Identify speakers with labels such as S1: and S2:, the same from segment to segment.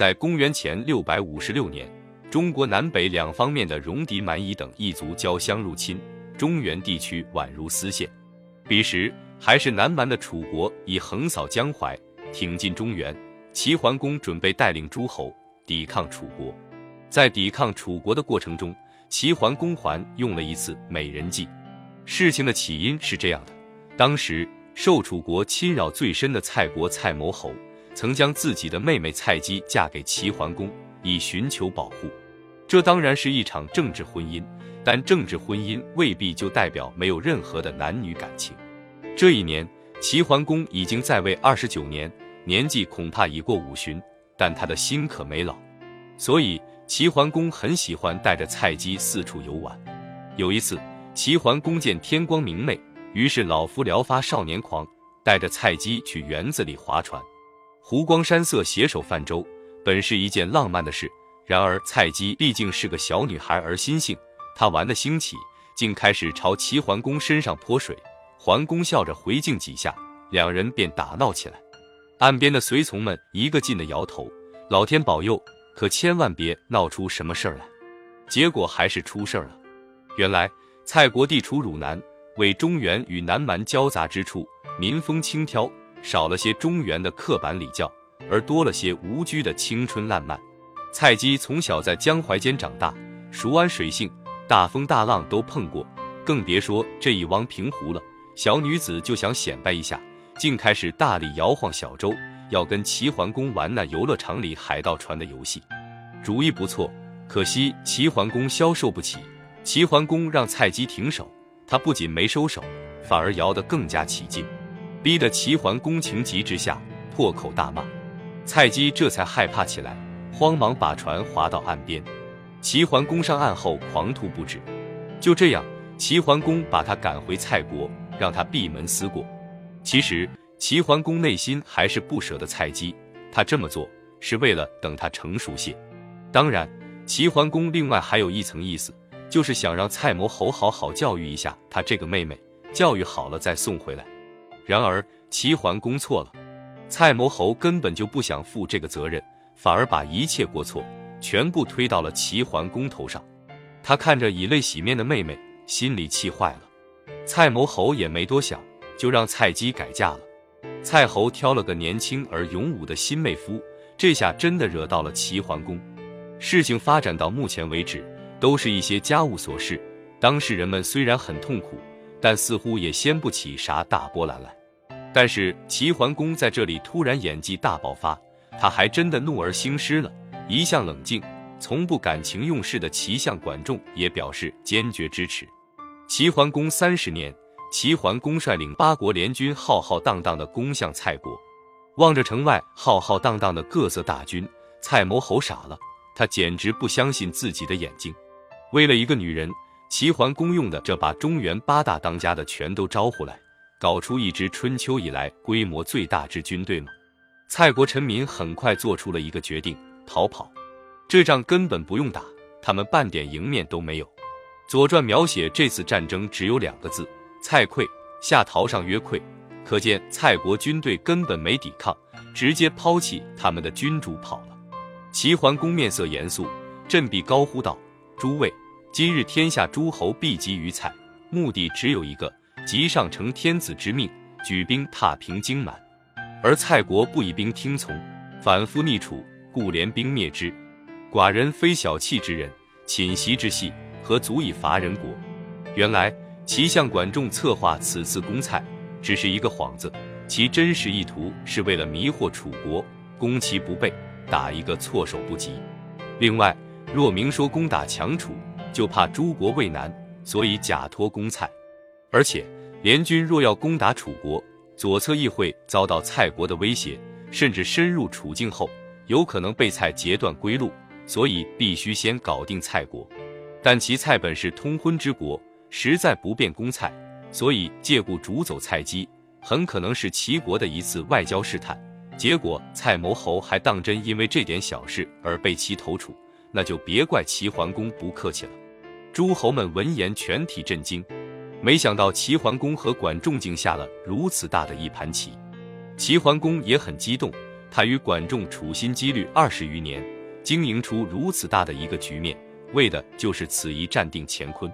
S1: 在公元前六百五十六年，中国南北两方面的戎狄蛮夷等异族交相入侵，中原地区宛如丝线。彼时还是南蛮的楚国已横扫江淮，挺进中原。齐桓公准备带领诸侯抵抗楚国。在抵抗楚国的过程中，齐桓公还用了一次美人计。事情的起因是这样的：当时受楚国侵扰最深的蔡国蔡谋侯，曾将自己的妹妹蔡姬嫁给齐桓公，以寻求保护。这当然是一场政治婚姻，但政治婚姻未必就代表没有任何的男女感情。这一年，齐桓公已经在位二十九年，年纪恐怕已过五旬，但他的心可没老，所以。齐桓公很喜欢带着蔡姬四处游玩。有一次，齐桓公见天光明媚，于是老夫聊发少年狂，带着蔡姬去园子里划船，湖光山色，携手泛舟，本是一件浪漫的事。然而蔡姬毕竟是个小女孩儿心性，她玩的兴起，竟开始朝齐桓公身上泼水。桓公笑着回敬几下，两人便打闹起来。岸边的随从们一个劲的摇头，老天保佑。可千万别闹出什么事儿来，结果还是出事儿了。原来蔡国地处汝南，为中原与南蛮交杂之处，民风轻佻，少了些中原的刻板礼教，而多了些无拘的青春烂漫。蔡姬从小在江淮间长大，熟谙水性，大风大浪都碰过，更别说这一汪平湖了。小女子就想显摆一下，竟开始大力摇晃小舟。要跟齐桓公玩那游乐场里海盗船的游戏，主意不错，可惜齐桓公消受不起。齐桓公让蔡姬停手，他不仅没收手，反而摇得更加起劲，逼得齐桓公情急之下破口大骂。蔡姬这才害怕起来，慌忙把船划到岸边。齐桓公上岸后狂吐不止，就这样，齐桓公把他赶回蔡国，让他闭门思过。其实。齐桓公内心还是不舍得蔡姬，他这么做是为了等他成熟些。当然，齐桓公另外还有一层意思，就是想让蔡谋侯好好教育一下他这个妹妹，教育好了再送回来。然而齐桓公错了，蔡谋侯根本就不想负这个责任，反而把一切过错全部推到了齐桓公头上。他看着以泪洗面的妹妹，心里气坏了。蔡谋侯也没多想，就让蔡姬改嫁了。蔡侯挑了个年轻而勇武的新妹夫，这下真的惹到了齐桓公。事情发展到目前为止，都是一些家务琐事。当事人们虽然很痛苦，但似乎也掀不起啥大波澜来。但是齐桓公在这里突然演技大爆发，他还真的怒而兴师了。一向冷静、从不感情用事的齐相管仲也表示坚决支持。齐桓公三十年。齐桓公率领八国联军浩浩荡荡的攻向蔡国，望着城外浩浩荡荡的各色大军，蔡谋侯傻了，他简直不相信自己的眼睛。为了一个女人，齐桓公用的这把中原八大当家的全都招呼来，搞出一支春秋以来规模最大之军队吗？蔡国臣民很快做出了一个决定：逃跑。这仗根本不用打，他们半点赢面都没有。《左传》描写这次战争只有两个字。蔡溃，下逃上曰溃，可见蔡国军队根本没抵抗，直接抛弃他们的君主跑了。齐桓公面色严肃，振臂高呼道：“诸位，今日天下诸侯必集于蔡，目的只有一个，即上承天子之命，举兵踏平荆蛮。而蔡国不以兵听从，反复逆楚，故联兵灭之。寡人非小气之人，寝袭之隙，何足以伐人国？原来。”齐相管仲策划此次攻蔡，只是一个幌子，其真实意图是为了迷惑楚国，攻其不备，打一个措手不及。另外，若明说攻打强楚，就怕诸国畏难，所以假托攻蔡。而且，联军若要攻打楚国，左侧亦会遭到蔡国的威胁，甚至深入楚境后，有可能被蔡截断归路，所以必须先搞定蔡国。但其蔡本是通婚之国。实在不便攻蔡，所以借故逐走蔡姬，很可能是齐国的一次外交试探。结果蔡谋侯还当真因为这点小事而被其投楚，那就别怪齐桓公不客气了。诸侯们闻言全体震惊，没想到齐桓公和管仲竟下了如此大的一盘棋。齐桓公也很激动，他与管仲处心积虑二十余年，经营出如此大的一个局面，为的就是此一战定乾坤。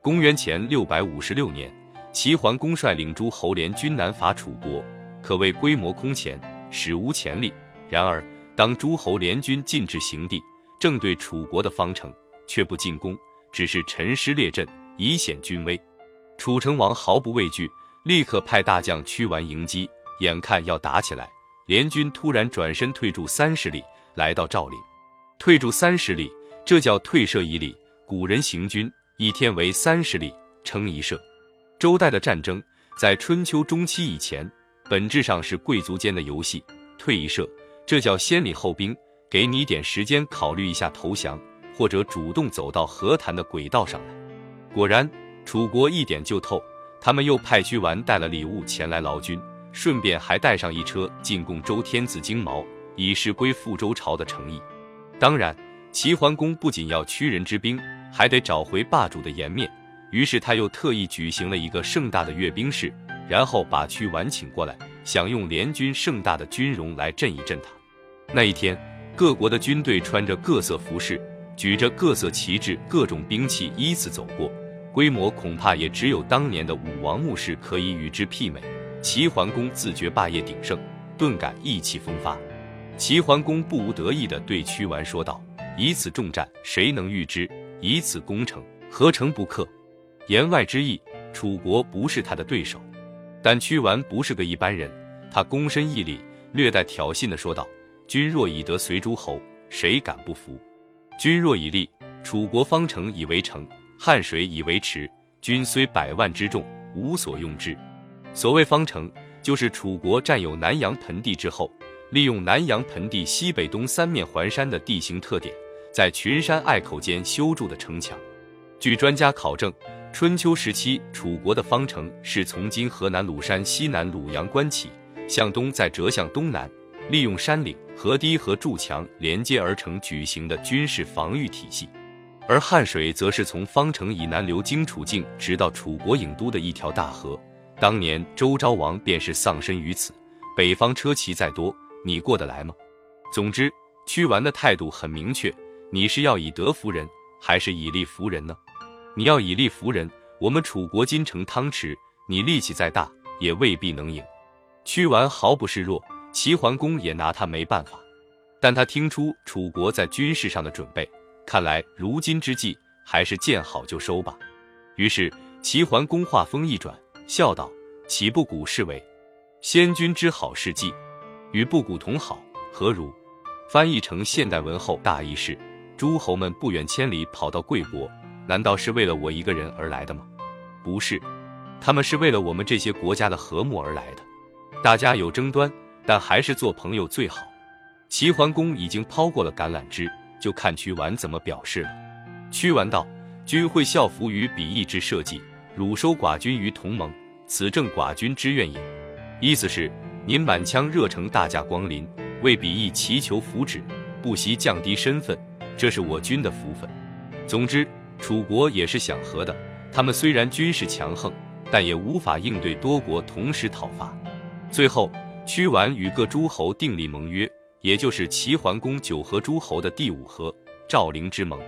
S1: 公元前六百五十六年，齐桓公率领诸侯联军南伐楚国，可谓规模空前，史无前例。然而，当诸侯联军进至行地，正对楚国的方城，却不进攻，只是陈师列阵，以显军威。楚成王毫不畏惧，立刻派大将屈完迎击。眼看要打起来，联军突然转身退驻三十里，来到赵陵。退驻三十里，这叫退射一里。古人行军。一天为三十里，称一射。周代的战争在春秋中期以前，本质上是贵族间的游戏。退一射，这叫先礼后兵，给你点时间考虑一下投降，或者主动走到和谈的轨道上来。果然，楚国一点就透，他们又派屈完带了礼物前来劳军，顺便还带上一车进贡周天子金毛，以示归附周朝的诚意。当然，齐桓公不仅要屈人之兵。还得找回霸主的颜面，于是他又特意举行了一个盛大的阅兵式，然后把屈完请过来，想用联军盛大的军容来震一震他。那一天，各国的军队穿着各色服饰，举着各色旗帜、各种兵器依次走过，规模恐怕也只有当年的武王墓室可以与之媲美。齐桓公自觉霸业鼎盛，顿感意气风发。齐桓公不无得意地对屈完说道：“以此重战，谁能御之？”以此攻城，何城不克？言外之意，楚国不是他的对手。但屈完不是个一般人，他躬身一礼，略带挑衅地说道：“君若以德随诸侯，谁敢不服？君若以立，楚国方城以为城，汉水以为池。君虽百万之众，无所用之。所谓方城，就是楚国占有南阳盆地之后，利用南阳盆地西北东三面环山的地形特点。”在群山隘口间修筑的城墙，据专家考证，春秋时期楚国的方城是从今河南鲁山西南鲁阳关起，向东再折向东南，利用山岭、河堤和筑墙连接而成举行的军事防御体系。而汉水则是从方城以南流经楚境，直到楚国郢都的一条大河。当年周昭王便是丧身于此。北方车骑再多，你过得来吗？总之，屈完的态度很明确。你是要以德服人，还是以力服人呢？你要以力服人，我们楚国金城汤池，你力气再大，也未必能赢。屈完毫不示弱，齐桓公也拿他没办法。但他听出楚国在军事上的准备，看来如今之计还是见好就收吧。于是齐桓公话锋一转，笑道：“岂不古是为先君之好事计，与不古同好，何如？”翻译成现代文后，大意是。诸侯们不远千里跑到贵国，难道是为了我一个人而来的吗？不是，他们是为了我们这些国家的和睦而来的。大家有争端，但还是做朋友最好。齐桓公已经抛过了橄榄枝，就看屈完怎么表示了。屈完道：“君会效服于比翼之社稷，汝收寡君于同盟，此正寡君之愿也。”意思是您满腔热诚，大驾光临，为比翼祈求福祉，不惜降低身份。这是我军的福分。总之，楚国也是想和的。他们虽然军事强横，但也无法应对多国同时讨伐。最后，屈完与各诸侯订立盟约，也就是齐桓公九合诸侯的第五合——赵陵之盟。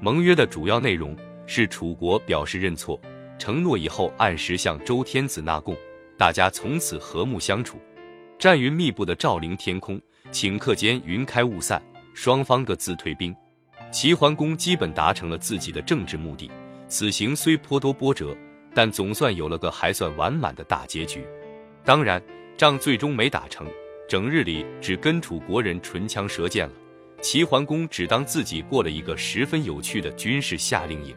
S1: 盟约的主要内容是楚国表示认错，承诺以后按时向周天子纳贡，大家从此和睦相处。战云密布的赵陵天空，顷刻间云开雾散，双方各自退兵。齐桓公基本达成了自己的政治目的，此行虽颇多波折，但总算有了个还算完满的大结局。当然，仗最终没打成，整日里只跟楚国人唇枪舌剑了。齐桓公只当自己过了一个十分有趣的军事夏令营。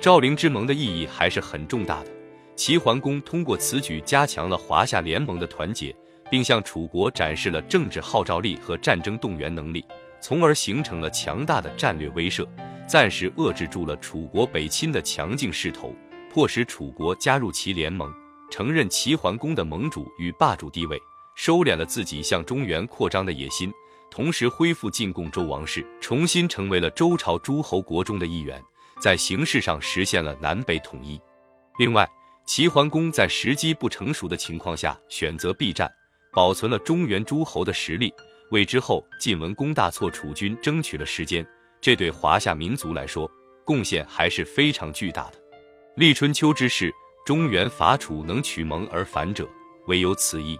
S1: 赵陵之盟的意义还是很重大的。齐桓公通过此举加强了华夏联盟的团结，并向楚国展示了政治号召力和战争动员能力。从而形成了强大的战略威慑，暂时遏制住了楚国北侵的强劲势头，迫使楚国加入其联盟，承认齐桓公的盟主与霸主地位收敛了自己向中原扩张的野心同时恢复进贡周王室重新成为了周朝诸侯国中的一员在形式上实现了南北统一。另外齐桓公在时机不成熟的情况下选择避战保存了中原诸侯的实力为之后晋文公大挫楚军争取了时间这对华夏民族来说贡献还是非常巨大的。立春秋之事中原伐楚能取盟而反者唯有此意。